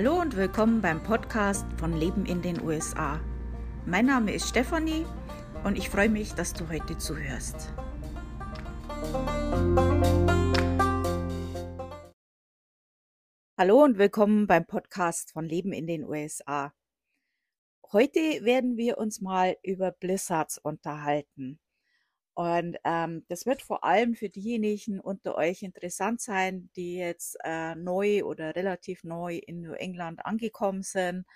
Hallo und willkommen beim Podcast von Leben in den USA. Mein Name ist Stefanie und ich freue mich, dass du heute zuhörst. Hallo und willkommen beim Podcast von Leben in den USA. Heute werden wir uns mal über Blizzards unterhalten. Und ähm, das wird vor allem für diejenigen unter euch interessant sein, die jetzt äh, neu oder relativ neu in New England angekommen sind.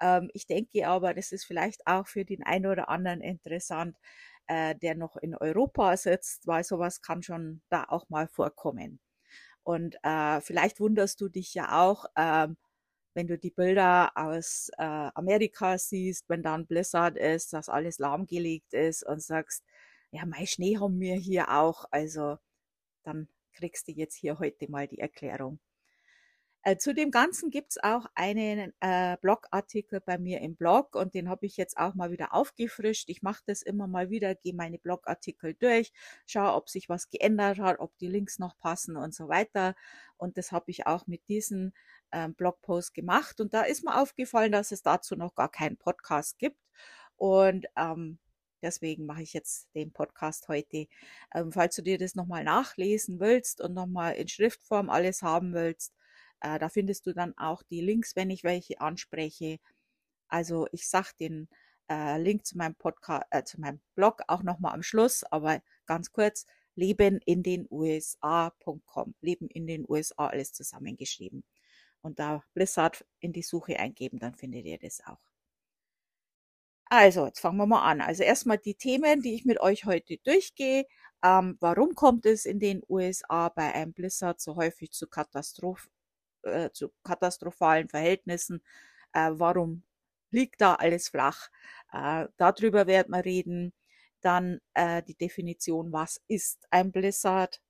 Ähm, ich denke aber, das ist vielleicht auch für den einen oder anderen interessant, äh, der noch in Europa sitzt, weil sowas kann schon da auch mal vorkommen. Und äh, vielleicht wunderst du dich ja auch, ähm, wenn du die Bilder aus äh, Amerika siehst, wenn da ein Blizzard ist, dass alles lahmgelegt ist und sagst, ja, mein Schnee haben wir hier auch. Also dann kriegst du jetzt hier heute mal die Erklärung. Äh, zu dem Ganzen gibt's auch einen äh, Blogartikel bei mir im Blog und den habe ich jetzt auch mal wieder aufgefrischt. Ich mache das immer mal wieder, gehe meine Blogartikel durch, schaue, ob sich was geändert hat, ob die Links noch passen und so weiter. Und das habe ich auch mit diesem ähm, Blogpost gemacht. Und da ist mir aufgefallen, dass es dazu noch gar keinen Podcast gibt. Und ähm, Deswegen mache ich jetzt den Podcast heute. Ähm, falls du dir das nochmal nachlesen willst und nochmal in Schriftform alles haben willst, äh, da findest du dann auch die Links, wenn ich welche anspreche. Also ich sage den äh, Link zu meinem Podcast, äh, zu meinem Blog auch nochmal am Schluss, aber ganz kurz, leben in den USA.com. Leben in den USA, alles zusammengeschrieben. Und da Blizzard in die Suche eingeben, dann findet ihr das auch. Also, jetzt fangen wir mal an. Also erstmal die Themen, die ich mit euch heute durchgehe. Ähm, warum kommt es in den USA bei einem Blizzard so häufig zu, Katastroph äh, zu katastrophalen Verhältnissen? Äh, warum liegt da alles flach? Äh, darüber werden wir reden. Dann äh, die Definition, was ist ein Blizzard?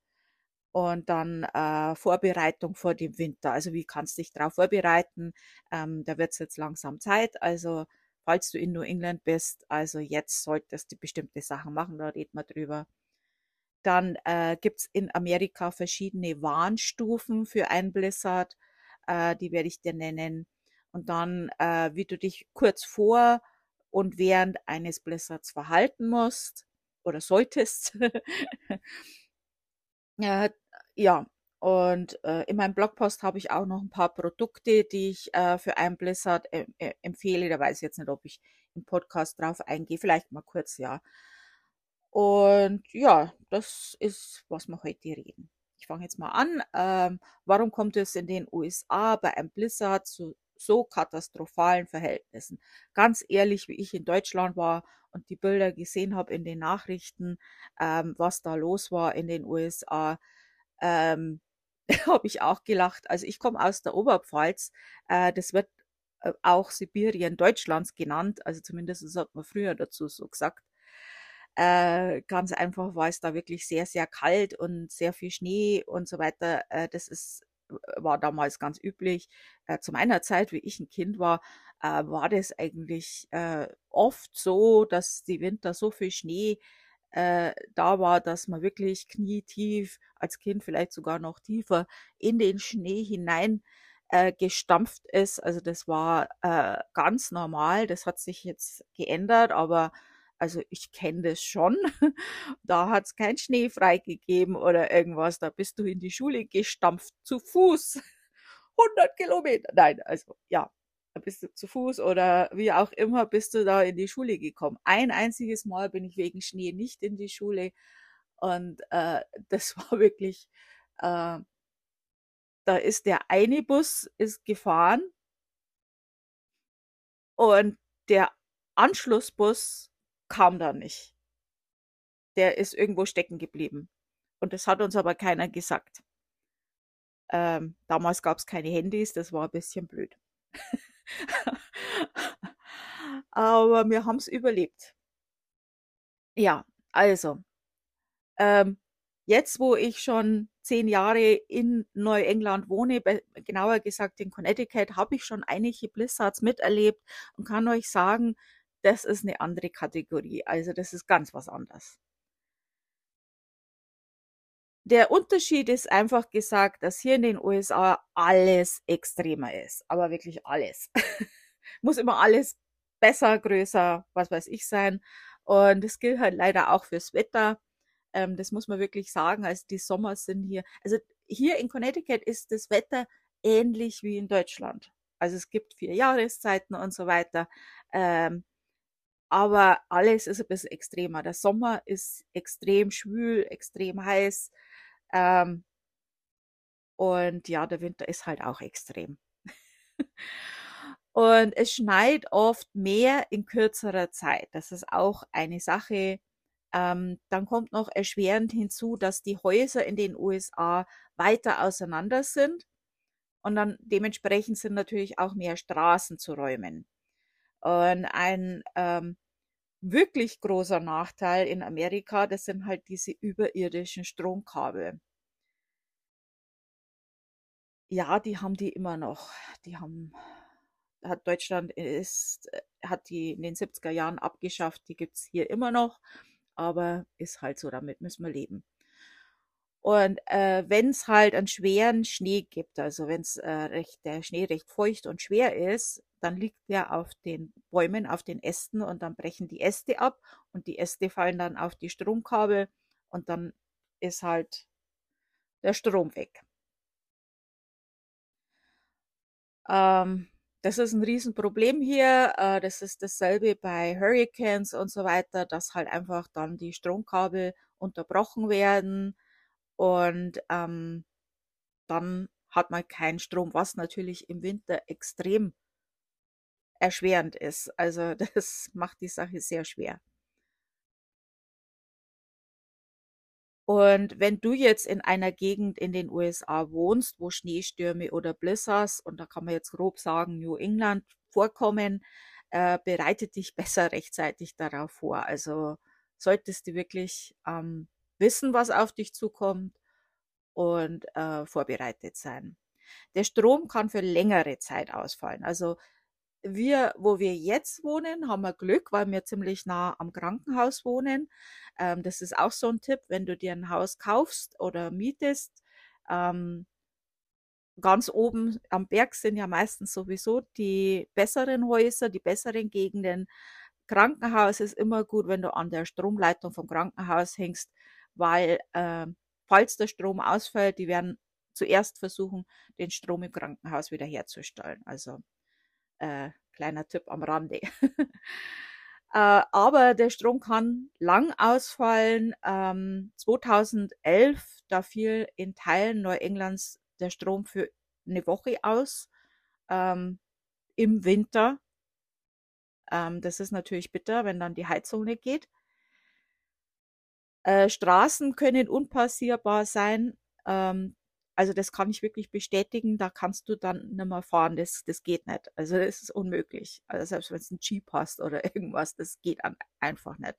Und dann äh, Vorbereitung vor dem Winter. Also wie kannst du dich darauf vorbereiten? Ähm, da wird es jetzt langsam Zeit. Also falls du in New England bist. Also jetzt solltest du bestimmte Sachen machen, da reden wir drüber. Dann äh, gibt es in Amerika verschiedene Warnstufen für ein Blizzard. Äh, die werde ich dir nennen. Und dann, äh, wie du dich kurz vor und während eines Blizzards verhalten musst oder solltest. ja, ja, und äh, in meinem Blogpost habe ich auch noch ein paar Produkte, die ich äh, für einen Blizzard äh, empfehle. Da weiß ich jetzt nicht, ob ich im Podcast drauf eingehe. Vielleicht mal kurz, ja. Und ja, das ist, was wir heute reden. Ich fange jetzt mal an. Ähm, warum kommt es in den USA bei einem Blizzard zu so katastrophalen Verhältnissen? Ganz ehrlich, wie ich in Deutschland war und die Bilder gesehen habe in den Nachrichten, ähm, was da los war in den USA, ähm, habe ich auch gelacht. Also ich komme aus der Oberpfalz. Äh, das wird äh, auch Sibirien Deutschlands genannt. Also zumindest hat man früher dazu so gesagt. Äh, ganz einfach, weil es da wirklich sehr, sehr kalt und sehr viel Schnee und so weiter. Äh, das ist war damals ganz üblich. Äh, zu meiner Zeit, wie ich ein Kind war, äh, war das eigentlich äh, oft so, dass die Winter so viel Schnee äh, da war, dass man wirklich knietief, als Kind vielleicht sogar noch tiefer, in den Schnee hinein äh, gestampft ist. Also das war äh, ganz normal. Das hat sich jetzt geändert, aber also ich kenne das schon. da hat es kein Schnee freigegeben oder irgendwas. Da bist du in die Schule gestampft, zu Fuß. 100 Kilometer. Nein, also ja, bist du zu Fuß oder wie auch immer bist du da in die Schule gekommen. Ein einziges Mal bin ich wegen Schnee nicht in die Schule und äh, das war wirklich, äh, da ist der eine Bus ist gefahren und der Anschlussbus kam da nicht. Der ist irgendwo stecken geblieben. Und das hat uns aber keiner gesagt. Ähm, damals gab es keine Handys, das war ein bisschen blöd. Aber wir haben es überlebt. Ja, also, ähm, jetzt, wo ich schon zehn Jahre in Neuengland wohne, genauer gesagt in Connecticut, habe ich schon einige Blizzards miterlebt und kann euch sagen, das ist eine andere Kategorie. Also das ist ganz was anderes. Der Unterschied ist einfach gesagt, dass hier in den USA alles extremer ist, aber wirklich alles. Muss immer alles besser, größer, was weiß ich sein. Und das gilt halt leider auch fürs Wetter. Ähm, das muss man wirklich sagen. Also die Sommer sind hier, also hier in Connecticut ist das Wetter ähnlich wie in Deutschland. Also es gibt vier Jahreszeiten und so weiter. Ähm, aber alles ist ein bisschen extremer. Der Sommer ist extrem schwül, extrem heiß. Ähm, und ja, der Winter ist halt auch extrem. und es schneit oft mehr in kürzerer Zeit. Das ist auch eine Sache. Ähm, dann kommt noch erschwerend hinzu, dass die Häuser in den USA weiter auseinander sind. Und dann dementsprechend sind natürlich auch mehr Straßen zu räumen. Und ein ähm, wirklich großer Nachteil in Amerika, das sind halt diese überirdischen Stromkabel. Ja, die haben die immer noch. Die haben, hat Deutschland ist, hat die in den 70er Jahren abgeschafft, die gibt's hier immer noch, aber ist halt so, damit müssen wir leben. Und äh, wenn es halt einen schweren Schnee gibt, also wenn es äh, der Schnee recht feucht und schwer ist, dann liegt der auf den Bäumen, auf den Ästen und dann brechen die Äste ab und die Äste fallen dann auf die Stromkabel und dann ist halt der Strom weg. Ähm, das ist ein Riesenproblem hier. Äh, das ist dasselbe bei Hurricanes und so weiter, dass halt einfach dann die Stromkabel unterbrochen werden und ähm, dann hat man keinen Strom, was natürlich im Winter extrem erschwerend ist. Also das macht die Sache sehr schwer. Und wenn du jetzt in einer Gegend in den USA wohnst, wo Schneestürme oder Blizzards, und da kann man jetzt grob sagen, New England vorkommen, äh, bereite dich besser rechtzeitig darauf vor. Also solltest du wirklich ähm, wissen, was auf dich zukommt und äh, vorbereitet sein. Der Strom kann für längere Zeit ausfallen. Also wir, wo wir jetzt wohnen, haben wir Glück, weil wir ziemlich nah am Krankenhaus wohnen. Ähm, das ist auch so ein Tipp, wenn du dir ein Haus kaufst oder mietest. Ähm, ganz oben am Berg sind ja meistens sowieso die besseren Häuser, die besseren Gegenden. Krankenhaus ist immer gut, wenn du an der Stromleitung vom Krankenhaus hängst, weil äh, falls der Strom ausfällt, die werden zuerst versuchen, den Strom im Krankenhaus wiederherzustellen. Also äh, kleiner Tipp am Rande. äh, aber der Strom kann lang ausfallen. Ähm, 2011, da fiel in Teilen Neuenglands der Strom für eine Woche aus ähm, im Winter. Ähm, das ist natürlich bitter, wenn dann die Heizung nicht geht. Äh, Straßen können unpassierbar sein. Ähm, also das kann ich wirklich bestätigen. Da kannst du dann nicht mehr fahren. Das, das geht nicht. Also das ist unmöglich. Also selbst wenn es ein Jeep hast oder irgendwas, das geht einfach nicht.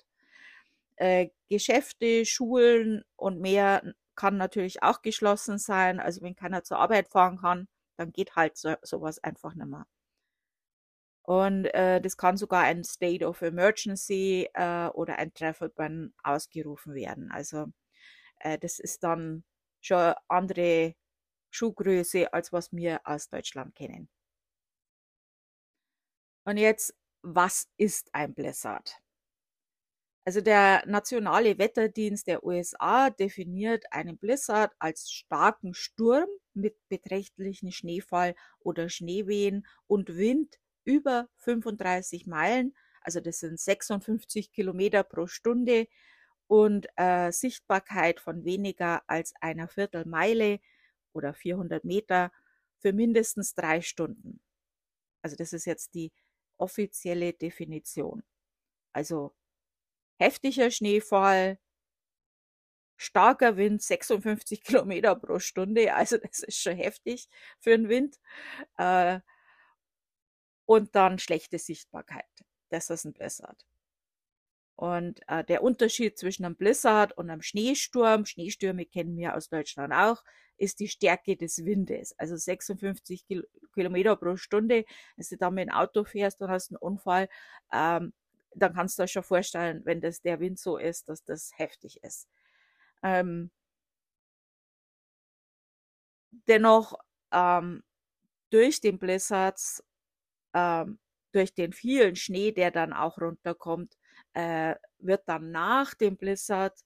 Äh, Geschäfte, Schulen und mehr kann natürlich auch geschlossen sein. Also wenn keiner zur Arbeit fahren kann, dann geht halt so, sowas einfach nicht mehr. Und äh, das kann sogar ein State of Emergency äh, oder ein Travel Ban ausgerufen werden. Also äh, das ist dann schon andere Schuhgröße, als was wir aus Deutschland kennen. Und jetzt, was ist ein Blizzard? Also der nationale Wetterdienst der USA definiert einen Blizzard als starken Sturm mit beträchtlichen Schneefall oder Schneewehen und Wind über 35 Meilen, also das sind 56 Kilometer pro Stunde und äh, Sichtbarkeit von weniger als einer Viertelmeile oder 400 Meter für mindestens drei Stunden. Also das ist jetzt die offizielle Definition. Also heftiger Schneefall, starker Wind, 56 Kilometer pro Stunde, also das ist schon heftig für einen Wind. Äh, und dann schlechte Sichtbarkeit. Das ist ein Blizzard. Und äh, der Unterschied zwischen einem Blizzard und einem Schneesturm, Schneestürme kennen wir aus Deutschland auch, ist die Stärke des Windes. Also 56 Kil Kilometer pro Stunde. Wenn du da mit dem Auto fährst und hast einen Unfall, ähm, dann kannst du dir schon vorstellen, wenn das der Wind so ist, dass das heftig ist. Ähm, dennoch ähm, durch den Blizzards, ähm, durch den vielen Schnee, der dann auch runterkommt, äh, wird dann nach dem Blizzard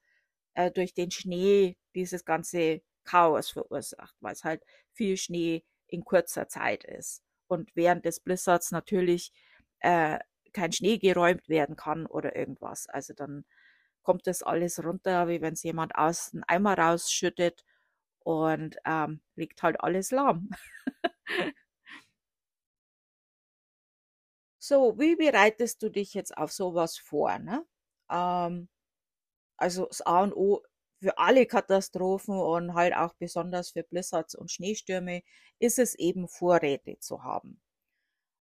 äh, durch den Schnee dieses ganze Chaos verursacht, weil es halt viel Schnee in kurzer Zeit ist. Und während des Blizzards natürlich äh, kein Schnee geräumt werden kann oder irgendwas. Also dann kommt das alles runter, wie wenn es jemand aus einem Eimer rausschüttet und ähm, liegt halt alles lahm. so, wie bereitest du dich jetzt auf sowas vor? Ne? Ähm, also das A und O für alle Katastrophen und halt auch besonders für Blizzards und Schneestürme ist es eben Vorräte zu haben.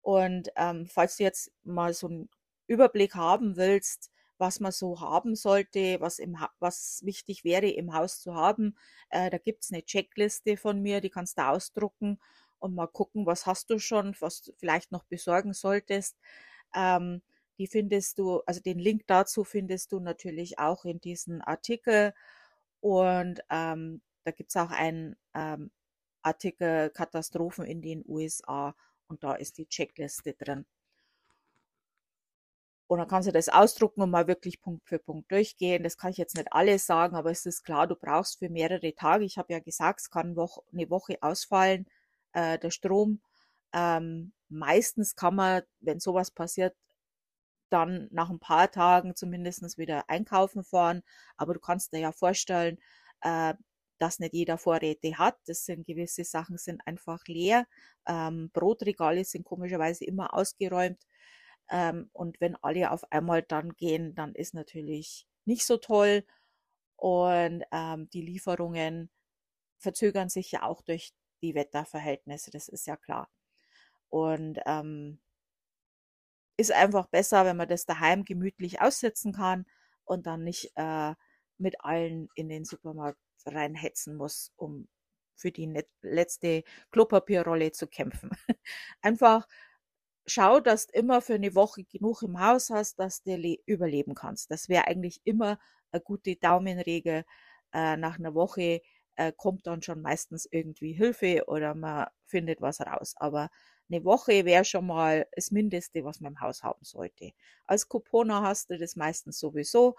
Und ähm, falls du jetzt mal so einen Überblick haben willst, was man so haben sollte, was, im was wichtig wäre im Haus zu haben, äh, da gibt's eine Checkliste von mir, die kannst du ausdrucken und mal gucken, was hast du schon, was du vielleicht noch besorgen solltest. Ähm, die findest du, also den Link dazu findest du natürlich auch in diesem Artikel. Und ähm, da gibt's auch einen ähm, Artikel Katastrophen in den USA und da ist die Checkliste drin. Und dann kannst du das ausdrucken und mal wirklich Punkt für Punkt durchgehen. Das kann ich jetzt nicht alles sagen, aber es ist klar, du brauchst für mehrere Tage. Ich habe ja gesagt, es kann eine Woche ausfallen, äh, der Strom. Ähm, meistens kann man, wenn sowas passiert, dann nach ein paar Tagen zumindest wieder einkaufen fahren. Aber du kannst dir ja vorstellen, äh, dass nicht jeder Vorräte hat. Das sind gewisse Sachen sind einfach leer. Ähm, Brotregale sind komischerweise immer ausgeräumt. Ähm, und wenn alle auf einmal dann gehen, dann ist natürlich nicht so toll. Und ähm, die Lieferungen verzögern sich ja auch durch die Wetterverhältnisse, das ist ja klar. Und ähm, ist einfach besser, wenn man das daheim gemütlich aussitzen kann und dann nicht äh, mit allen in den Supermarkt reinhetzen muss, um für die letzte Klopapierrolle zu kämpfen. Einfach schau, dass du immer für eine Woche genug im Haus hast, dass du überleben kannst. Das wäre eigentlich immer eine gute Daumenregel. Äh, nach einer Woche äh, kommt dann schon meistens irgendwie Hilfe oder man findet was raus. Aber eine Woche wäre schon mal das Mindeste, was man im Haus haben sollte. Als Couponer hast du das meistens sowieso,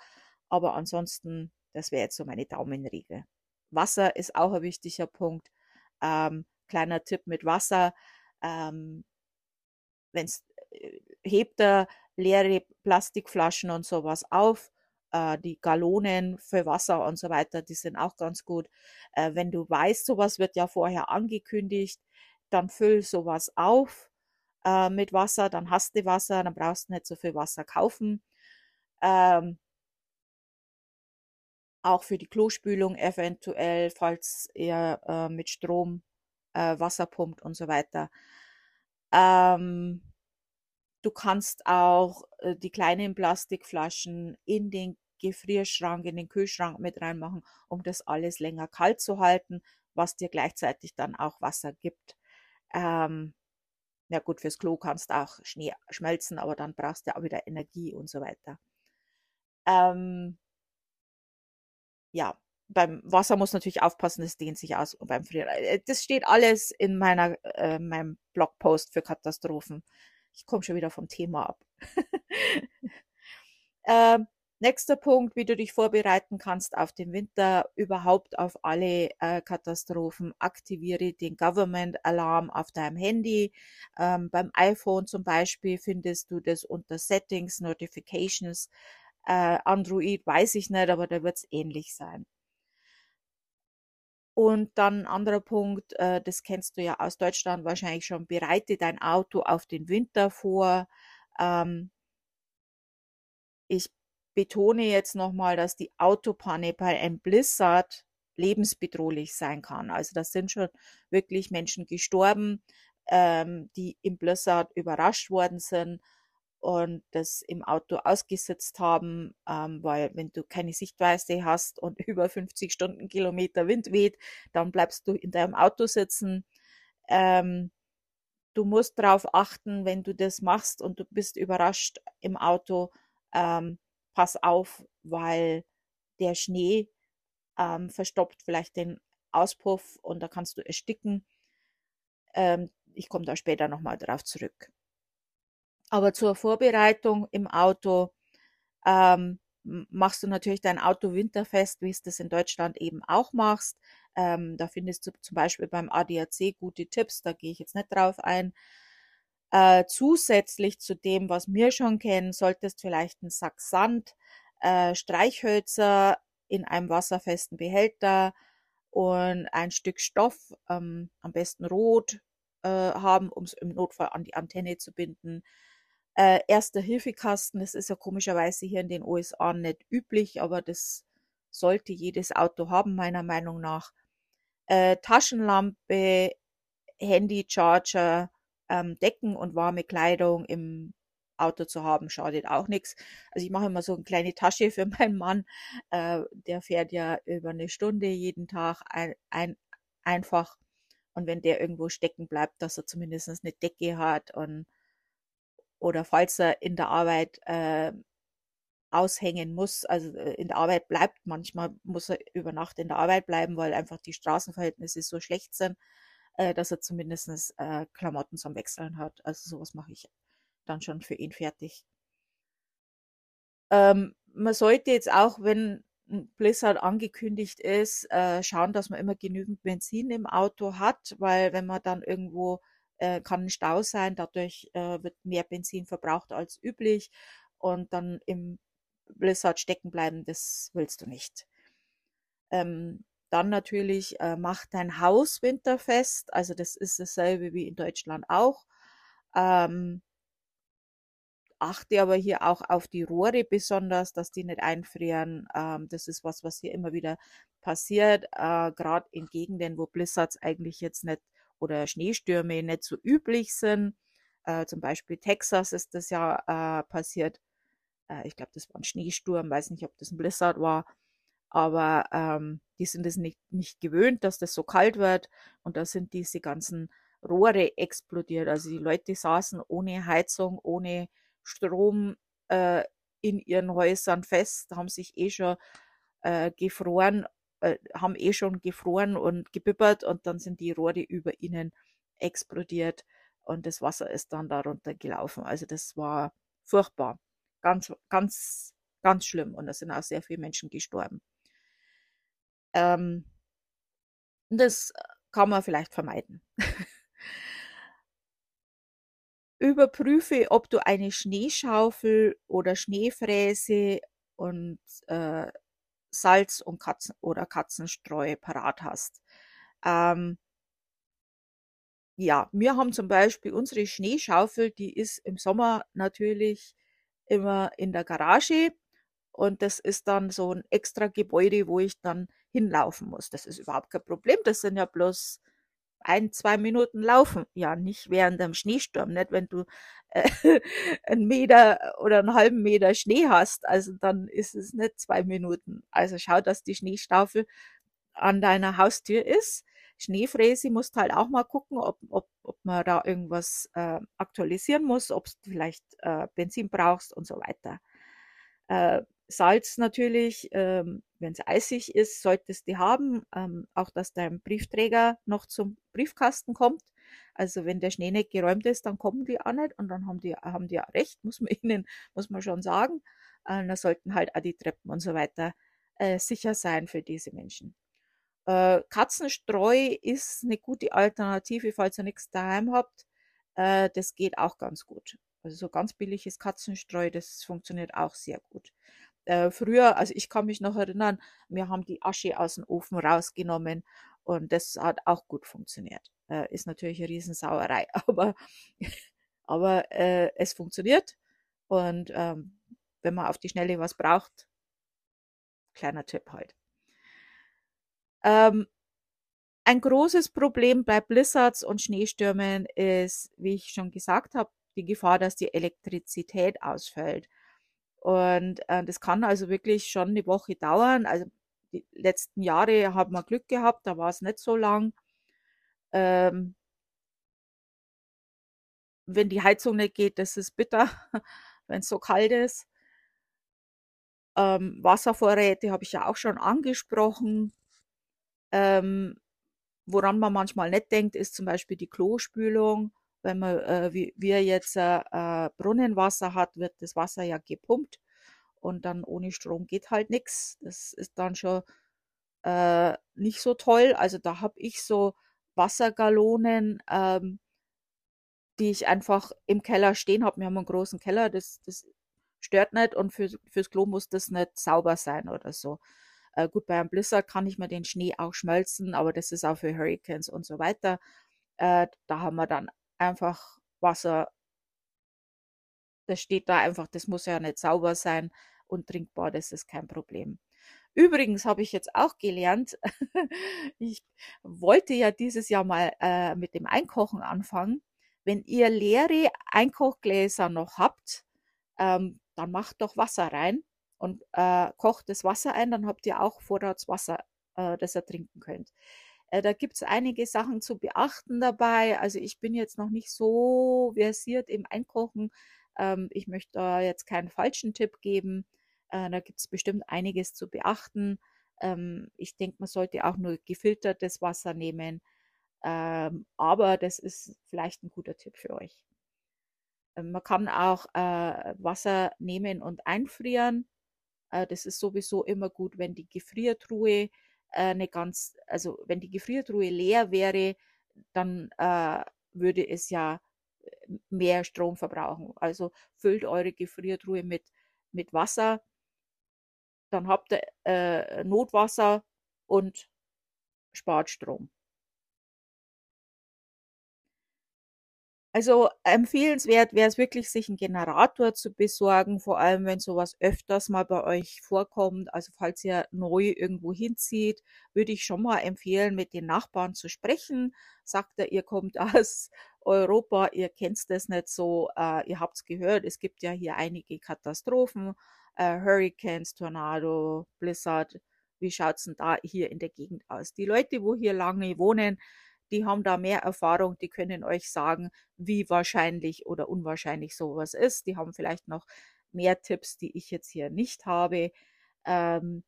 aber ansonsten, das wäre jetzt so meine Daumenregel. Wasser ist auch ein wichtiger Punkt. Ähm, kleiner Tipp mit Wasser. Ähm, Wenn es äh, hebt er leere Plastikflaschen und sowas auf. Äh, die Gallonen für Wasser und so weiter, die sind auch ganz gut. Äh, wenn du weißt, sowas wird ja vorher angekündigt, dann füll sowas auf äh, mit Wasser, dann hast du Wasser, dann brauchst du nicht so viel Wasser kaufen. Ähm, auch für die Klospülung eventuell, falls ihr äh, mit Strom äh, Wasser pumpt und so weiter. Ähm, du kannst auch äh, die kleinen Plastikflaschen in den Gefrierschrank, in den Kühlschrank mit reinmachen, um das alles länger kalt zu halten, was dir gleichzeitig dann auch Wasser gibt. Ähm, ja gut, fürs Klo kannst du auch Schnee schmelzen, aber dann brauchst du auch wieder Energie und so weiter. Ähm, ja, beim Wasser muss natürlich aufpassen, das dehnt sich aus und beim Frieren. Äh, das steht alles in meiner, äh, meinem Blogpost für Katastrophen. Ich komme schon wieder vom Thema ab. ähm, Nächster Punkt, wie du dich vorbereiten kannst auf den Winter, überhaupt auf alle äh, Katastrophen. Aktiviere den Government Alarm auf deinem Handy. Ähm, beim iPhone zum Beispiel findest du das unter Settings, Notifications. Äh, Android weiß ich nicht, aber da wird es ähnlich sein. Und dann ein anderer Punkt, äh, das kennst du ja aus Deutschland wahrscheinlich schon, bereite dein Auto auf den Winter vor. Ähm, ich betone jetzt nochmal, dass die Autopanne bei einem Blizzard lebensbedrohlich sein kann. Also das sind schon wirklich Menschen gestorben, ähm, die im Blizzard überrascht worden sind und das im Auto ausgesetzt haben, ähm, weil wenn du keine Sichtweise hast und über 50 Stundenkilometer Wind weht, dann bleibst du in deinem Auto sitzen. Ähm, du musst darauf achten, wenn du das machst und du bist überrascht im Auto, ähm, pass auf, weil der Schnee ähm, verstopft vielleicht den Auspuff und da kannst du ersticken. Ähm, ich komme da später nochmal drauf zurück. Aber zur Vorbereitung im Auto ähm, machst du natürlich dein Auto winterfest, wie es das in Deutschland eben auch machst. Ähm, da findest du zum Beispiel beim ADAC gute Tipps, da gehe ich jetzt nicht drauf ein. Äh, zusätzlich zu dem, was wir schon kennen, solltest vielleicht einen Sack Sand, äh, Streichhölzer in einem wasserfesten Behälter und ein Stück Stoff, ähm, am besten rot, äh, haben, um es im Notfall an die Antenne zu binden. Äh, Erster Hilfekasten, das ist ja komischerweise hier in den USA nicht üblich, aber das sollte jedes Auto haben, meiner Meinung nach. Äh, Taschenlampe, Handy, Charger, ähm, Decken und warme Kleidung im Auto zu haben, schadet auch nichts. Also ich mache immer so eine kleine Tasche für meinen Mann. Äh, der fährt ja über eine Stunde jeden Tag ein, ein, einfach. Und wenn der irgendwo stecken bleibt, dass er zumindest eine Decke hat und oder falls er in der Arbeit äh, aushängen muss, also äh, in der Arbeit bleibt, manchmal muss er über Nacht in der Arbeit bleiben, weil einfach die Straßenverhältnisse so schlecht sind, äh, dass er zumindest äh, Klamotten zum Wechseln hat. Also sowas mache ich dann schon für ihn fertig. Ähm, man sollte jetzt auch, wenn Blizzard angekündigt ist, äh, schauen, dass man immer genügend Benzin im Auto hat, weil wenn man dann irgendwo äh, kann ein Stau sein, dadurch äh, wird mehr Benzin verbraucht als üblich und dann im Blizzard stecken bleiben, das willst du nicht. Ähm, dann natürlich äh, macht dein Haus winterfest, also das ist dasselbe wie in Deutschland auch. Ähm, achte aber hier auch auf die Rohre besonders, dass die nicht einfrieren. Ähm, das ist was, was hier immer wieder passiert, äh, gerade in Gegenden, wo Blizzards eigentlich jetzt nicht oder Schneestürme nicht so üblich sind. Äh, zum Beispiel Texas ist das ja äh, passiert. Äh, ich glaube, das war ein Schneesturm, weiß nicht, ob das ein Blizzard war. Aber ähm, die sind es nicht, nicht gewöhnt, dass das so kalt wird. Und da sind diese ganzen Rohre explodiert. Also die Leute saßen ohne Heizung, ohne Strom äh, in ihren Häusern fest, haben sich eh schon äh, gefroren, äh, haben eh schon gefroren und gebibbert und dann sind die Rohre über ihnen explodiert und das Wasser ist dann darunter gelaufen. Also das war furchtbar. Ganz, ganz, ganz schlimm und da sind auch sehr viele Menschen gestorben. Ähm, das kann man vielleicht vermeiden. Überprüfe, ob du eine Schneeschaufel oder Schneefräse und äh, Salz und Katzen oder Katzenstreu parat hast. Ähm, ja, wir haben zum Beispiel unsere Schneeschaufel, die ist im Sommer natürlich immer in der Garage und das ist dann so ein extra Gebäude, wo ich dann hinlaufen muss. Das ist überhaupt kein Problem. Das sind ja bloß ein, zwei Minuten laufen. Ja, nicht während dem Schneesturm, nicht wenn du äh, einen Meter oder einen halben Meter Schnee hast. Also dann ist es nicht zwei Minuten. Also schau, dass die Schneestaufel an deiner Haustür ist. Schneefräse musst halt auch mal gucken, ob, ob, ob man da irgendwas äh, aktualisieren muss, ob du vielleicht äh, Benzin brauchst und so weiter. Äh, Salz natürlich, ähm, wenn es eisig ist, solltest du haben. Ähm, auch, dass dein Briefträger noch zum Briefkasten kommt. Also wenn der Schnee nicht geräumt ist, dann kommen die auch nicht und dann haben die, haben die auch recht, muss man ihnen, muss man schon sagen. Äh, da sollten halt auch die Treppen und so weiter äh, sicher sein für diese Menschen. Äh, Katzenstreu ist eine gute Alternative, falls ihr nichts daheim habt. Äh, das geht auch ganz gut. Also so ganz billiges Katzenstreu, das funktioniert auch sehr gut äh, früher, also ich kann mich noch erinnern, wir haben die Asche aus dem Ofen rausgenommen und das hat auch gut funktioniert. Äh, ist natürlich eine Riesensauerei, aber, aber äh, es funktioniert und ähm, wenn man auf die Schnelle was braucht, kleiner Tipp halt. Ähm, ein großes Problem bei Blizzards und Schneestürmen ist, wie ich schon gesagt habe, die Gefahr, dass die Elektrizität ausfällt. Und äh, das kann also wirklich schon eine Woche dauern. Also die letzten Jahre haben wir Glück gehabt, da war es nicht so lang. Ähm, wenn die Heizung nicht geht, das ist bitter, wenn es so kalt ist. Ähm, Wasservorräte habe ich ja auch schon angesprochen. Ähm, woran man manchmal nicht denkt, ist zum Beispiel die Klospülung. Wenn man, äh, wie wir jetzt äh, äh, Brunnenwasser hat, wird das Wasser ja gepumpt und dann ohne Strom geht halt nichts. Das ist dann schon äh, nicht so toll. Also da habe ich so Wassergallonen, ähm, die ich einfach im Keller stehen habe. Wir haben einen großen Keller, das, das stört nicht und für, fürs Klo muss das nicht sauber sein oder so. Äh, gut, bei einem Blizzard kann ich mir den Schnee auch schmelzen, aber das ist auch für Hurricanes und so weiter. Äh, da haben wir dann einfach Wasser. Das steht da einfach, das muss ja nicht sauber sein und trinkbar, das ist kein Problem. Übrigens habe ich jetzt auch gelernt, ich wollte ja dieses Jahr mal äh, mit dem Einkochen anfangen. Wenn ihr leere Einkochgläser noch habt, ähm, dann macht doch Wasser rein und äh, kocht das Wasser ein, dann habt ihr auch Vorratswasser, äh, das ihr trinken könnt. Äh, da gibt es einige Sachen zu beachten dabei. Also ich bin jetzt noch nicht so versiert im Einkochen. Ähm, ich möchte da jetzt keinen falschen Tipp geben. Äh, da gibt es bestimmt einiges zu beachten. Ähm, ich denke, man sollte auch nur gefiltertes Wasser nehmen. Ähm, aber das ist vielleicht ein guter Tipp für euch. Ähm, man kann auch äh, Wasser nehmen und einfrieren. Äh, das ist sowieso immer gut, wenn die Gefriertruhe eine ganz, also wenn die Gefriertruhe leer wäre, dann äh, würde es ja äh, mehr Strom verbrauchen. Also füllt eure Gefriertruhe mit, mit Wasser, dann habt ihr äh, Notwasser und spart Strom. Also empfehlenswert wäre es wirklich, sich einen Generator zu besorgen, vor allem wenn sowas öfters mal bei euch vorkommt. Also falls ihr neu irgendwo hinzieht, würde ich schon mal empfehlen, mit den Nachbarn zu sprechen. Sagt er, ihr kommt aus Europa, ihr kennt das nicht so, äh, ihr habt es gehört, es gibt ja hier einige Katastrophen, äh, Hurricanes, Tornado, Blizzard. Wie schaut es denn da hier in der Gegend aus? Die Leute, wo hier lange wohnen, die haben da mehr Erfahrung, die können euch sagen, wie wahrscheinlich oder unwahrscheinlich sowas ist. Die haben vielleicht noch mehr Tipps, die ich jetzt hier nicht habe. Ähm,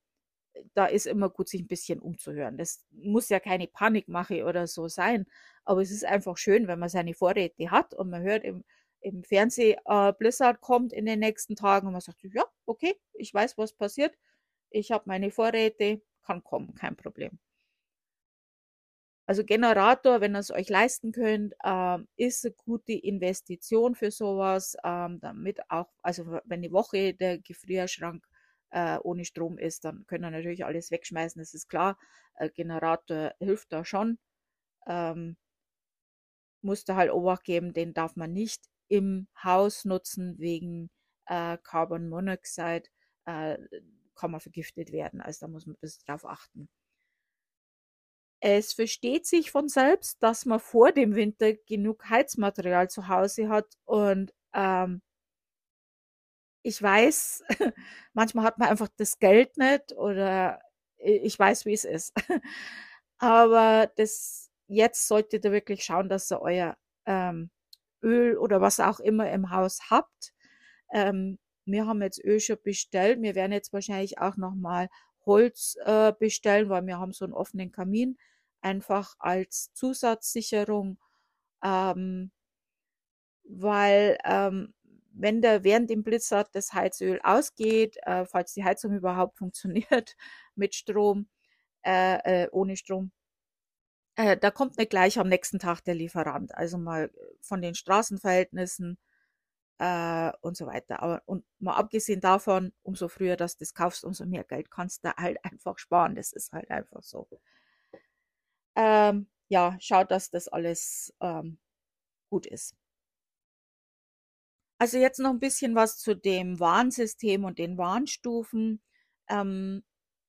da ist immer gut, sich ein bisschen umzuhören. Das muss ja keine Panikmache oder so sein, aber es ist einfach schön, wenn man seine Vorräte hat und man hört im, im Fernsehen, äh, Blizzard kommt in den nächsten Tagen und man sagt, ja, okay, ich weiß, was passiert. Ich habe meine Vorräte, kann kommen, kein Problem. Also Generator, wenn ihr es euch leisten könnt, ähm, ist eine gute Investition für sowas, ähm, damit auch, also wenn die Woche der Gefrierschrank äh, ohne Strom ist, dann können wir natürlich alles wegschmeißen, das ist klar. Äh, Generator hilft da schon. Ähm, musste halt Obacht geben, den darf man nicht im Haus nutzen wegen äh, Carbon Monoxide, äh, kann man vergiftet werden. Also da muss man ein bisschen drauf achten. Es versteht sich von selbst, dass man vor dem Winter genug Heizmaterial zu Hause hat und ähm, ich weiß, manchmal hat man einfach das Geld nicht oder ich weiß, wie es ist. Aber das jetzt solltet ihr wirklich schauen, dass ihr euer ähm, Öl oder was auch immer im Haus habt. Ähm, wir haben jetzt Öl schon bestellt. Wir werden jetzt wahrscheinlich auch nochmal Holz äh, bestellen, weil wir haben so einen offenen Kamin, einfach als Zusatzsicherung, ähm, weil ähm, wenn der während dem Blizzard das Heizöl ausgeht, äh, falls die Heizung überhaupt funktioniert mit Strom, äh, äh, ohne Strom, äh, da kommt nicht gleich am nächsten Tag der Lieferant. Also mal von den Straßenverhältnissen äh, und so weiter. Aber und mal abgesehen davon, umso früher dass du das kaufst, umso mehr Geld kannst du halt einfach sparen. Das ist halt einfach so. Ähm, ja, schaut, dass das alles ähm, gut ist. Also jetzt noch ein bisschen was zu dem Warnsystem und den Warnstufen. Ähm,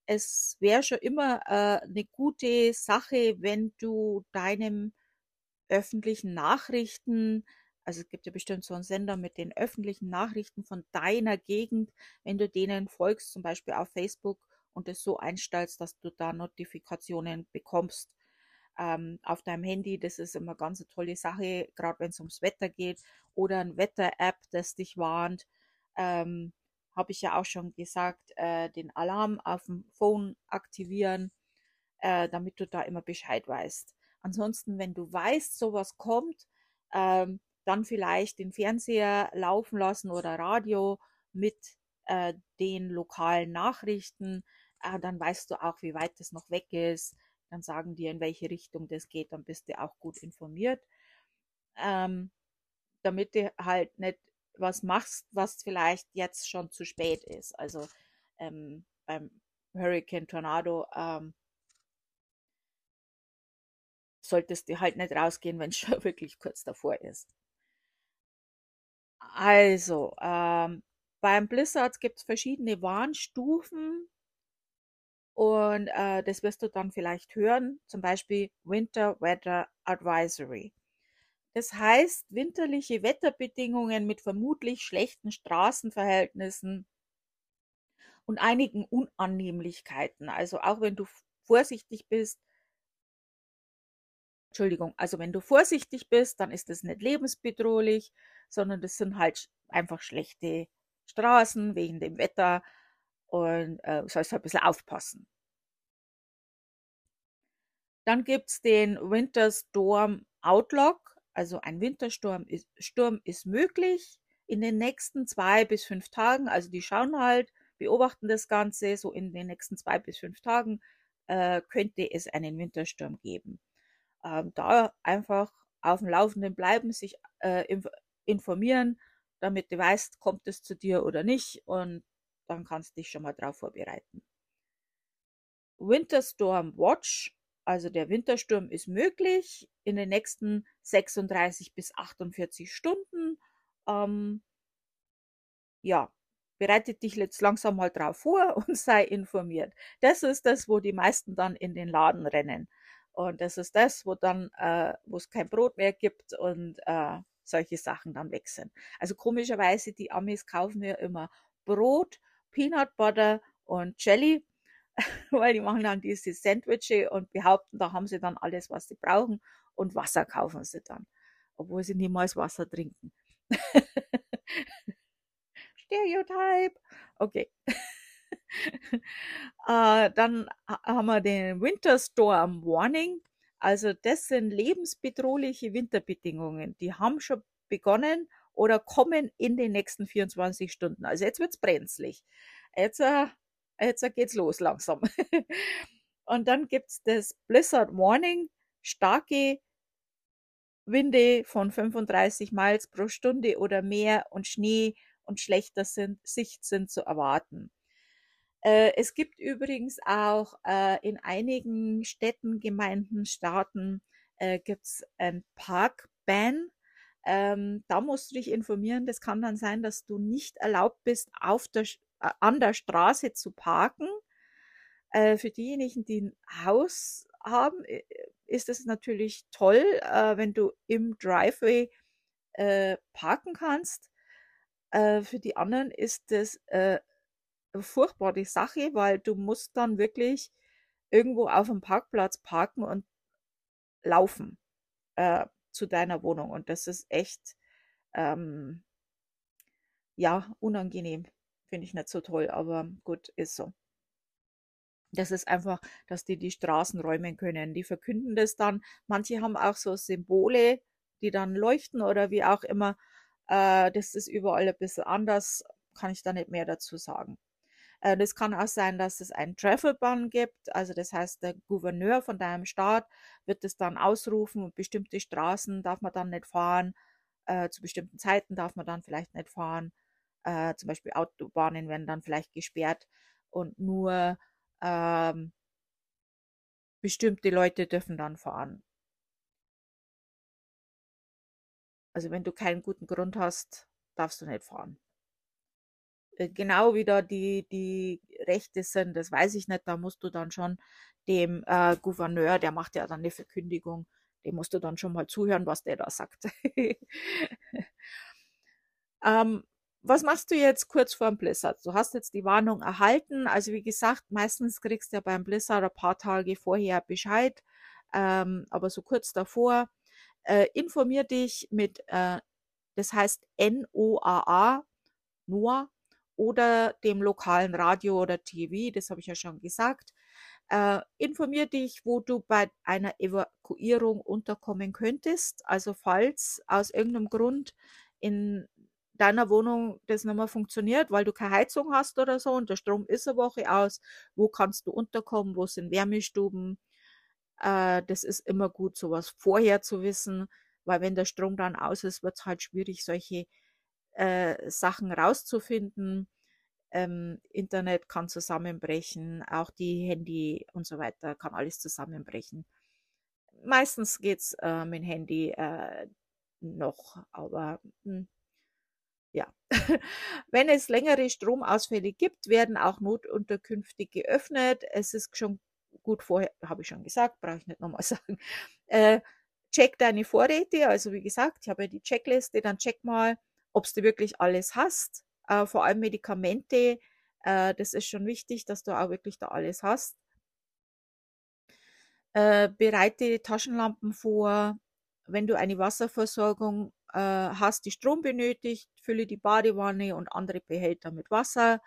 es wäre schon immer äh, eine gute Sache, wenn du deinem öffentlichen Nachrichten also es gibt ja bestimmt so einen Sender mit den öffentlichen Nachrichten von deiner Gegend, wenn du denen folgst, zum Beispiel auf Facebook und es so einstellst, dass du da Notifikationen bekommst ähm, auf deinem Handy. Das ist immer ganz eine tolle Sache, gerade wenn es ums Wetter geht oder ein Wetter-App, das dich warnt. Ähm, Habe ich ja auch schon gesagt, äh, den Alarm auf dem Phone aktivieren, äh, damit du da immer Bescheid weißt. Ansonsten, wenn du weißt, sowas kommt, ähm, dann vielleicht den Fernseher laufen lassen oder Radio mit äh, den lokalen Nachrichten. Äh, dann weißt du auch, wie weit das noch weg ist. Dann sagen die, in welche Richtung das geht. Dann bist du auch gut informiert. Ähm, damit du halt nicht was machst, was vielleicht jetzt schon zu spät ist. Also ähm, beim Hurricane Tornado ähm, solltest du halt nicht rausgehen, wenn es schon wirklich kurz davor ist. Also, ähm, beim Blizzard gibt es verschiedene Warnstufen und äh, das wirst du dann vielleicht hören, zum Beispiel Winter Weather Advisory. Das heißt, winterliche Wetterbedingungen mit vermutlich schlechten Straßenverhältnissen und einigen Unannehmlichkeiten. Also auch wenn du vorsichtig bist, Entschuldigung, also wenn du vorsichtig bist, dann ist das nicht lebensbedrohlich, sondern das sind halt einfach schlechte Straßen wegen dem Wetter und äh, sollst ein bisschen aufpassen. Dann gibt es den Winter Storm Outlook. Also ein Wintersturm ist, Sturm ist möglich in den nächsten zwei bis fünf Tagen. Also die schauen halt, beobachten das Ganze. So in den nächsten zwei bis fünf Tagen äh, könnte es einen Wintersturm geben. Ähm, da einfach auf dem Laufenden bleiben, sich äh, informieren, damit du weißt, kommt es zu dir oder nicht und dann kannst du dich schon mal darauf vorbereiten. Winterstorm Watch, also der Wintersturm ist möglich in den nächsten 36 bis 48 Stunden. Ähm, ja, bereitet dich jetzt langsam mal drauf vor und sei informiert. Das ist das, wo die meisten dann in den Laden rennen. Und das ist das, wo dann, äh, wo es kein Brot mehr gibt und äh, solche Sachen dann weg sind. Also komischerweise, die Amis kaufen ja immer Brot, Peanut Butter und Jelly, weil die machen dann diese Sandwiche und behaupten, da haben sie dann alles, was sie brauchen und Wasser kaufen sie dann, obwohl sie niemals Wasser trinken. Stereotype. Okay. äh, dann haben wir den Winter Storm Warning. Also das sind lebensbedrohliche Winterbedingungen. Die haben schon begonnen oder kommen in den nächsten 24 Stunden. Also jetzt wird es brenzlig. Jetzt, äh, jetzt geht's los langsam. Und dann gibt es das Blizzard Warning, starke Winde von 35 Miles pro Stunde oder mehr und Schnee und schlechter sind, Sicht sind zu erwarten. Äh, es gibt übrigens auch äh, in einigen Städten, Gemeinden, Staaten äh, gibt es ein Parkban. Ähm, da musst du dich informieren. Das kann dann sein, dass du nicht erlaubt bist, auf der, äh, an der Straße zu parken. Äh, für diejenigen, die ein Haus haben, äh, ist es natürlich toll, wenn du im Driveway parken kannst. für die anderen ist das furchtbare Sache, weil du musst dann wirklich irgendwo auf dem Parkplatz parken und laufen äh, zu deiner Wohnung. Und das ist echt, ähm, ja, unangenehm. Finde ich nicht so toll, aber gut, ist so. Das ist einfach, dass die die Straßen räumen können. Die verkünden das dann. Manche haben auch so Symbole, die dann leuchten oder wie auch immer. Äh, das ist überall ein bisschen anders. Kann ich da nicht mehr dazu sagen. Äh, das kann auch sein, dass es einen Travel Ban gibt. Also das heißt, der Gouverneur von deinem Staat wird es dann ausrufen und bestimmte Straßen darf man dann nicht fahren. Äh, zu bestimmten Zeiten darf man dann vielleicht nicht fahren. Äh, zum Beispiel Autobahnen werden dann vielleicht gesperrt und nur ähm, bestimmte Leute dürfen dann fahren. Also wenn du keinen guten Grund hast, darfst du nicht fahren. Äh, genau wie da die, die Rechte sind, das weiß ich nicht. Da musst du dann schon dem äh, Gouverneur, der macht ja dann eine Verkündigung, dem musst du dann schon mal zuhören, was der da sagt. ähm, was machst du jetzt kurz vor dem Blizzard? Du hast jetzt die Warnung erhalten. Also wie gesagt, meistens kriegst du ja beim Blizzard ein paar Tage vorher Bescheid, ähm, aber so kurz davor. Äh, informier dich mit, äh, das heißt NOAA, NOAA, oder dem lokalen Radio oder TV, das habe ich ja schon gesagt. Äh, informier dich, wo du bei einer Evakuierung unterkommen könntest. Also falls aus irgendeinem Grund in deiner Wohnung das nicht mehr funktioniert, weil du keine Heizung hast oder so und der Strom ist eine Woche aus, wo kannst du unterkommen, wo sind Wärmestuben. Äh, das ist immer gut, sowas vorher zu wissen, weil wenn der Strom dann aus ist, wird es halt schwierig, solche äh, Sachen rauszufinden. Ähm, Internet kann zusammenbrechen, auch die Handy und so weiter kann alles zusammenbrechen. Meistens geht's äh, mit Handy äh, noch, aber hm, ja. Wenn es längere Stromausfälle gibt, werden auch Notunterkünfte geöffnet. Es ist schon gut vorher, habe ich schon gesagt, brauche ich nicht nochmal sagen. Äh, check deine Vorräte, also wie gesagt, ich habe ja die Checkliste, dann check mal, ob du wirklich alles hast äh, vor allem Medikamente. Äh, das ist schon wichtig, dass du auch wirklich da alles hast. Äh, bereite Taschenlampen vor. Wenn du eine Wasserversorgung äh, hast, die Strom benötigt, fülle die Badewanne und andere Behälter mit Wasser.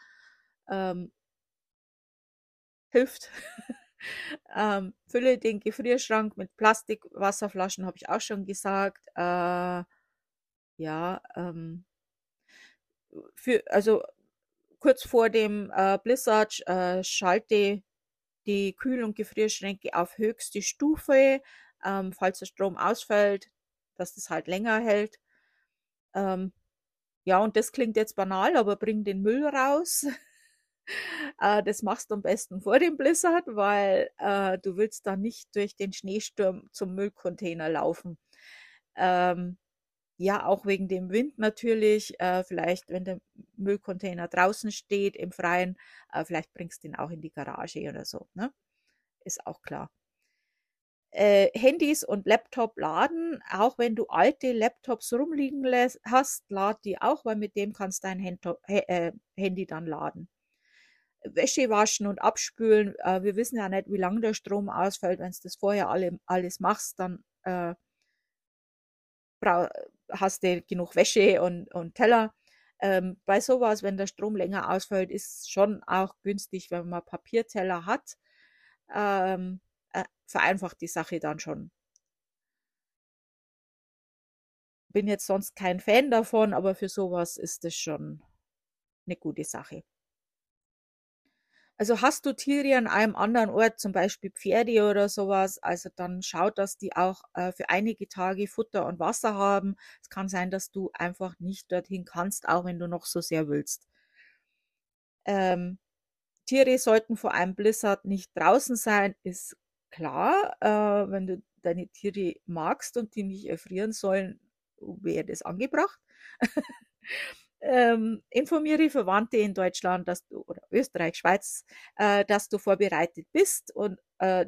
Ähm, hilft. ähm, fülle den Gefrierschrank mit Plastikwasserflaschen, habe ich auch schon gesagt. Äh, ja, ähm, für, also kurz vor dem äh, Blizzard äh, schalte die Kühl- und Gefrierschränke auf höchste Stufe, ähm, falls der Strom ausfällt, dass das halt länger hält. Ähm, ja, und das klingt jetzt banal, aber bring den Müll raus. äh, das machst du am besten vor dem Blizzard, weil äh, du willst da nicht durch den Schneesturm zum Müllcontainer laufen. Ähm, ja, auch wegen dem Wind natürlich. Äh, vielleicht, wenn der Müllcontainer draußen steht im Freien, äh, vielleicht bringst du ihn auch in die Garage oder so. Ne? Ist auch klar. Äh, Handys und Laptop laden, auch wenn du alte Laptops rumliegen hast, lad die auch, weil mit dem kannst dein Handtop, äh, Handy dann laden. Wäsche waschen und abspülen. Äh, wir wissen ja nicht, wie lange der Strom ausfällt. Wenn du das vorher alle, alles machst, dann hast du genug Wäsche und, und Teller. Ähm, bei sowas, wenn der Strom länger ausfällt, ist schon auch günstig, wenn man Papierteller hat. Ähm, äh, vereinfacht die Sache dann schon. Bin jetzt sonst kein Fan davon, aber für sowas ist es schon eine gute Sache. Also hast du Tiere an einem anderen Ort, zum Beispiel Pferde oder sowas, also dann schau, dass die auch äh, für einige Tage Futter und Wasser haben. Es kann sein, dass du einfach nicht dorthin kannst, auch wenn du noch so sehr willst. Ähm, Tiere sollten vor einem Blizzard nicht draußen sein, ist klar. Äh, wenn du deine Tiere magst und die nicht erfrieren sollen, wäre das angebracht. ähm, informiere Verwandte in Deutschland, dass du, oder Österreich, Schweiz, äh, dass du vorbereitet bist und äh,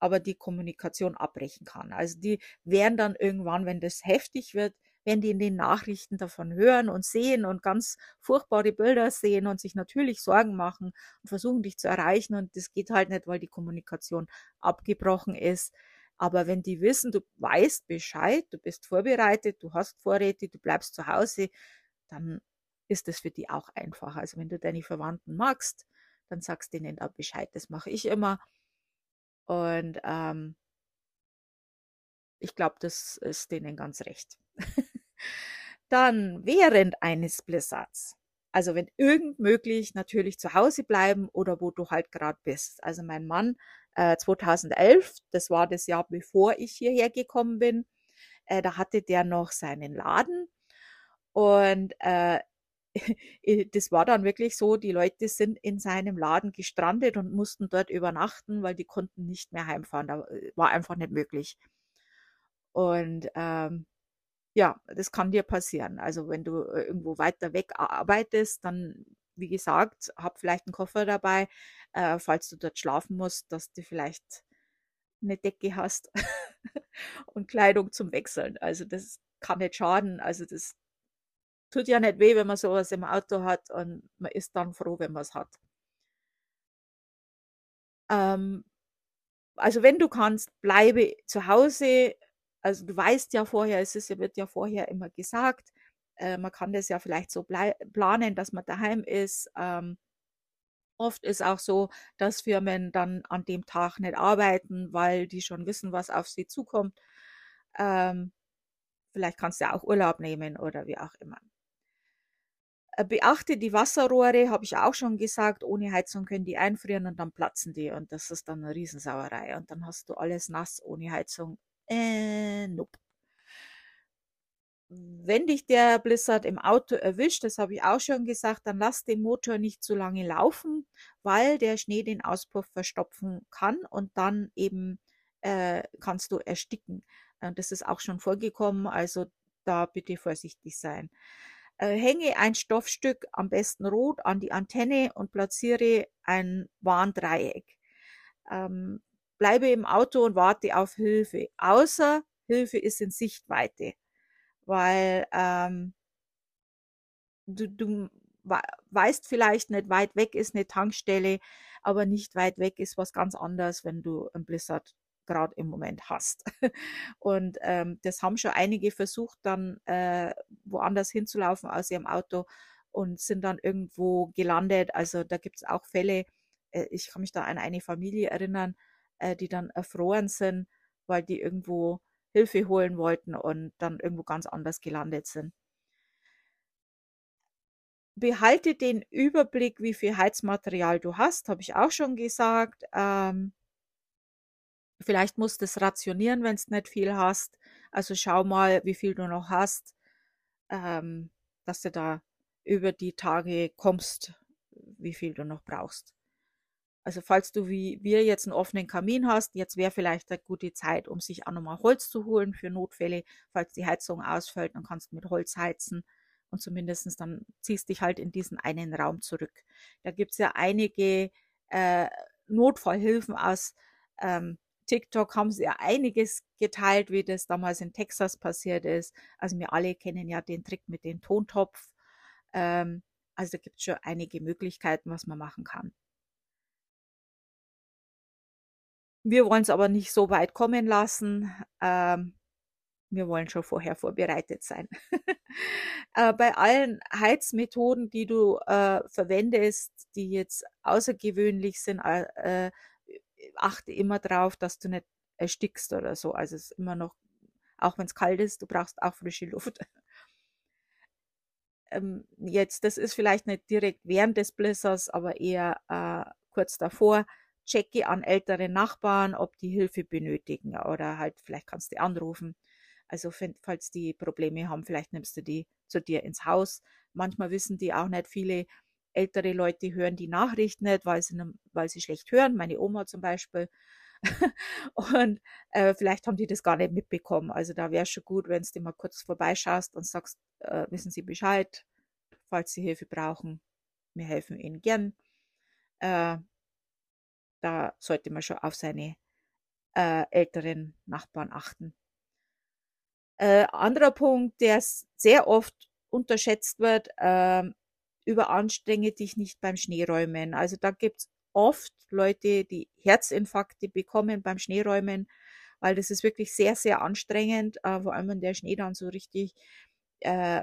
aber die Kommunikation abbrechen kann. Also die werden dann irgendwann, wenn das heftig wird, wenn die in den Nachrichten davon hören und sehen und ganz furchtbare Bilder sehen und sich natürlich Sorgen machen und versuchen dich zu erreichen und das geht halt nicht, weil die Kommunikation abgebrochen ist. Aber wenn die wissen, du weißt Bescheid, du bist vorbereitet, du hast Vorräte, du bleibst zu Hause, dann ist es für die auch einfacher. Also wenn du deine Verwandten magst, dann sagst du denen da Bescheid. Das mache ich immer. Und ähm, ich glaube, das ist denen ganz recht. dann während eines Blizzards, also wenn irgend möglich, natürlich zu Hause bleiben oder wo du halt gerade bist. Also mein Mann äh, 2011, das war das Jahr bevor ich hierher gekommen bin, äh, da hatte der noch seinen Laden und äh, das war dann wirklich so, die Leute sind in seinem Laden gestrandet und mussten dort übernachten, weil die konnten nicht mehr heimfahren. Da äh, war einfach nicht möglich. Und ähm, ja, das kann dir passieren. Also wenn du äh, irgendwo weiter weg arbeitest, dann, wie gesagt, hab vielleicht einen Koffer dabei, äh, falls du dort schlafen musst, dass du vielleicht eine Decke hast und Kleidung zum Wechseln. Also das kann nicht schaden. Also das tut ja nicht weh, wenn man sowas im Auto hat und man ist dann froh, wenn man es hat. Ähm, also wenn du kannst, bleibe zu Hause. Also du weißt ja vorher, es ist, wird ja vorher immer gesagt, äh, man kann das ja vielleicht so planen, dass man daheim ist. Ähm, Oft ist auch so, dass Firmen dann an dem Tag nicht arbeiten, weil die schon wissen, was auf sie zukommt. Ähm, vielleicht kannst du auch Urlaub nehmen oder wie auch immer. Äh, beachte die Wasserrohre, habe ich auch schon gesagt. Ohne Heizung können die einfrieren und dann platzen die und das ist dann eine Riesensauerei. Und dann hast du alles nass ohne Heizung. Äh, nope. Wenn dich der Blizzard im Auto erwischt, das habe ich auch schon gesagt, dann lass den Motor nicht zu lange laufen, weil der Schnee den Auspuff verstopfen kann und dann eben äh, kannst du ersticken. Äh, das ist auch schon vorgekommen, also da bitte vorsichtig sein. Äh, hänge ein Stoffstück, am besten rot, an die Antenne und platziere ein Warndreieck. Ähm, bleibe im Auto und warte auf Hilfe, außer Hilfe ist in Sichtweite, weil ähm, du, du weißt vielleicht nicht, weit weg ist eine Tankstelle, aber nicht weit weg ist was ganz anderes, wenn du ein Blizzard gerade im Moment hast. Und ähm, das haben schon einige versucht, dann äh, woanders hinzulaufen aus ihrem Auto und sind dann irgendwo gelandet. Also da gibt es auch Fälle, äh, ich kann mich da an eine Familie erinnern, äh, die dann erfroren sind, weil die irgendwo Hilfe holen wollten und dann irgendwo ganz anders gelandet sind. Behalte den Überblick, wie viel Heizmaterial du hast, habe ich auch schon gesagt. Ähm, Vielleicht musst du es rationieren, wenn du nicht viel hast. Also schau mal, wie viel du noch hast, ähm, dass du da über die Tage kommst, wie viel du noch brauchst. Also falls du wie wir jetzt einen offenen Kamin hast, jetzt wäre vielleicht eine gute Zeit, um sich auch nochmal Holz zu holen für Notfälle. Falls die Heizung ausfällt, dann kannst du mit Holz heizen und zumindestens dann ziehst dich halt in diesen einen Raum zurück. Da gibt's ja einige äh, Notfallhilfen aus ähm, TikTok haben sie ja einiges geteilt, wie das damals in Texas passiert ist. Also wir alle kennen ja den Trick mit dem Tontopf. Ähm, also da gibt es schon einige Möglichkeiten, was man machen kann. Wir wollen es aber nicht so weit kommen lassen. Ähm, wir wollen schon vorher vorbereitet sein. äh, bei allen Heizmethoden, die du äh, verwendest, die jetzt außergewöhnlich sind, äh, achte immer drauf, dass du nicht erstickst oder so. Also es ist immer noch, auch wenn es kalt ist, du brauchst auch frische Luft. ähm, jetzt, das ist vielleicht nicht direkt während des Blizzards, aber eher äh, kurz davor. Checke an ältere Nachbarn, ob die Hilfe benötigen oder halt vielleicht kannst du anrufen. Also falls die Probleme haben, vielleicht nimmst du die zu dir ins Haus. Manchmal wissen die auch nicht viele, ältere Leute hören die Nachrichten nicht, weil sie, weil sie schlecht hören. Meine Oma zum Beispiel. und äh, vielleicht haben die das gar nicht mitbekommen. Also da wäre es schon gut, wenn du mal kurz vorbeischaust und sagst, äh, wissen Sie Bescheid, falls Sie Hilfe brauchen. Wir helfen Ihnen gern. Äh, da sollte man schon auf seine äh, älteren Nachbarn achten. Äh, anderer Punkt, der sehr oft unterschätzt wird, ähm, überanstrenge dich nicht beim Schneeräumen. Also da gibt's oft Leute, die Herzinfarkte bekommen beim Schneeräumen, weil das ist wirklich sehr, sehr anstrengend, äh, vor allem wenn der Schnee dann so richtig äh,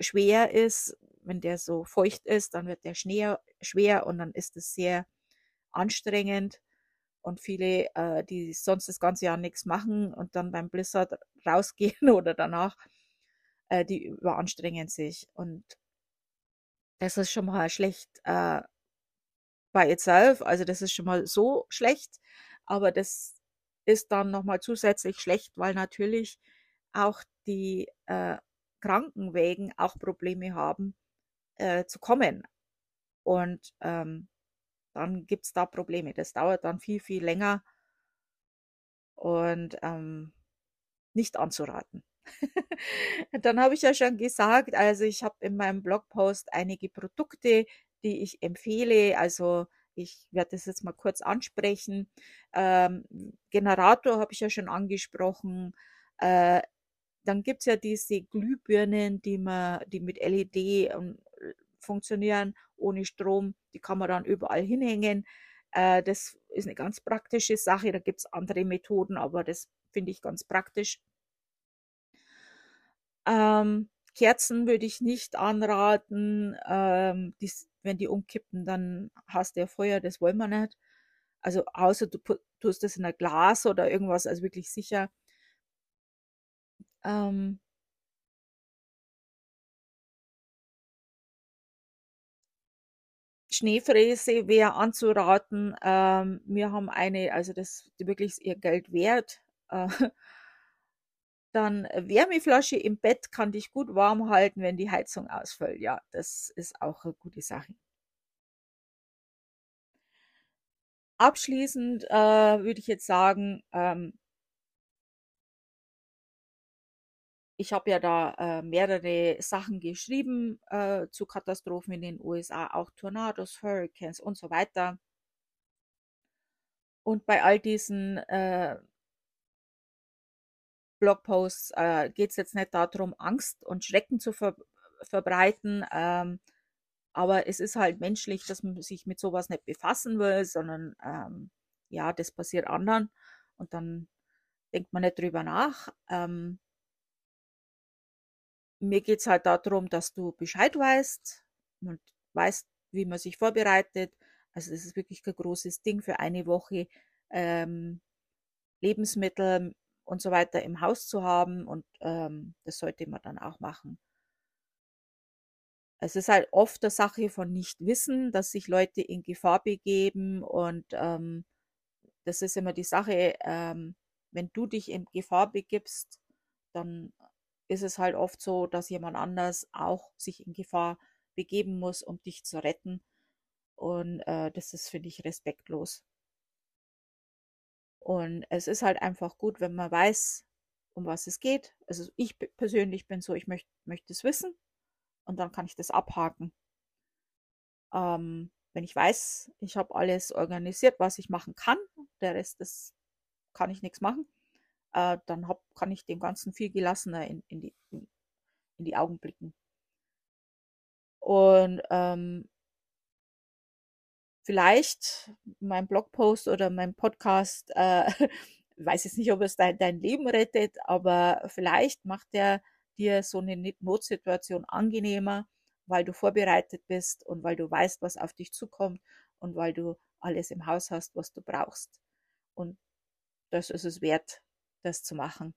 schwer ist, wenn der so feucht ist, dann wird der Schnee schwer und dann ist es sehr anstrengend. Und viele, äh, die sonst das ganze Jahr nichts machen und dann beim Blizzard rausgehen oder danach, äh, die überanstrengen sich. Und das ist schon mal schlecht äh, by itself. Also das ist schon mal so schlecht. Aber das ist dann nochmal zusätzlich schlecht, weil natürlich auch die äh, Krankenwägen auch Probleme haben äh, zu kommen. Und ähm, dann gibt es da Probleme. Das dauert dann viel, viel länger und ähm, nicht anzuraten. Dann habe ich ja schon gesagt, also ich habe in meinem Blogpost einige Produkte, die ich empfehle. Also ich werde das jetzt mal kurz ansprechen. Ähm, Generator habe ich ja schon angesprochen. Äh, dann es ja diese Glühbirnen, die man, die mit LED ähm, funktionieren, ohne Strom. Die kann man dann überall hinhängen. Äh, das ist eine ganz praktische Sache. Da gibt es andere Methoden, aber das finde ich ganz praktisch. Ähm, Kerzen würde ich nicht anraten. Ähm, dies, wenn die umkippen, dann hast du ja Feuer, das wollen wir nicht. Also außer du tust das in ein Glas oder irgendwas, also wirklich sicher. Ähm, Schneefräse wäre anzuraten. Ähm, wir haben eine, also das ist wirklich ihr Geld wert. Äh, dann Wärmeflasche im Bett kann dich gut warm halten, wenn die Heizung ausfällt. Ja, das ist auch eine gute Sache. Abschließend äh, würde ich jetzt sagen, ähm, ich habe ja da äh, mehrere Sachen geschrieben äh, zu Katastrophen in den USA, auch Tornados, Hurricanes und so weiter. Und bei all diesen äh, Blogposts äh, geht es jetzt nicht darum, Angst und Schrecken zu ver verbreiten, ähm, aber es ist halt menschlich, dass man sich mit sowas nicht befassen will, sondern ähm, ja, das passiert anderen und dann denkt man nicht drüber nach. Ähm, mir geht es halt darum, dass du Bescheid weißt und weißt, wie man sich vorbereitet. Also das ist wirklich kein großes Ding für eine Woche ähm, Lebensmittel und so weiter im Haus zu haben und ähm, das sollte man dann auch machen. Es ist halt oft eine Sache von Nichtwissen, dass sich Leute in Gefahr begeben und ähm, das ist immer die Sache, ähm, wenn du dich in Gefahr begibst, dann ist es halt oft so, dass jemand anders auch sich in Gefahr begeben muss, um dich zu retten. Und äh, das ist, finde ich, respektlos. Und es ist halt einfach gut, wenn man weiß, um was es geht. Also ich persönlich bin so, ich möchte möcht es wissen und dann kann ich das abhaken. Ähm, wenn ich weiß, ich habe alles organisiert, was ich machen kann, der Rest, das kann ich nichts machen, äh, dann hab, kann ich dem Ganzen viel gelassener in, in, die, in die Augen blicken. Und ähm, vielleicht mein Blogpost oder mein Podcast, äh, weiß jetzt nicht, ob es dein, dein Leben rettet, aber vielleicht macht er dir so eine Notsituation angenehmer, weil du vorbereitet bist und weil du weißt, was auf dich zukommt und weil du alles im Haus hast, was du brauchst. Und das ist es wert, das zu machen.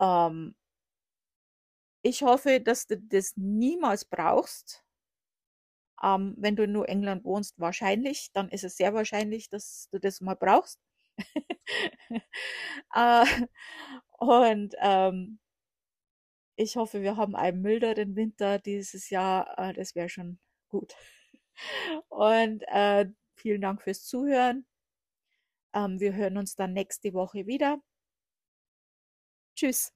Ähm, ich hoffe, dass du das niemals brauchst, ähm, wenn du in New England wohnst, wahrscheinlich, dann ist es sehr wahrscheinlich, dass du das mal brauchst. äh, und ähm, ich hoffe, wir haben einen milderen Winter dieses Jahr. Äh, das wäre schon gut. Und äh, vielen Dank fürs Zuhören. Ähm, wir hören uns dann nächste Woche wieder. Tschüss.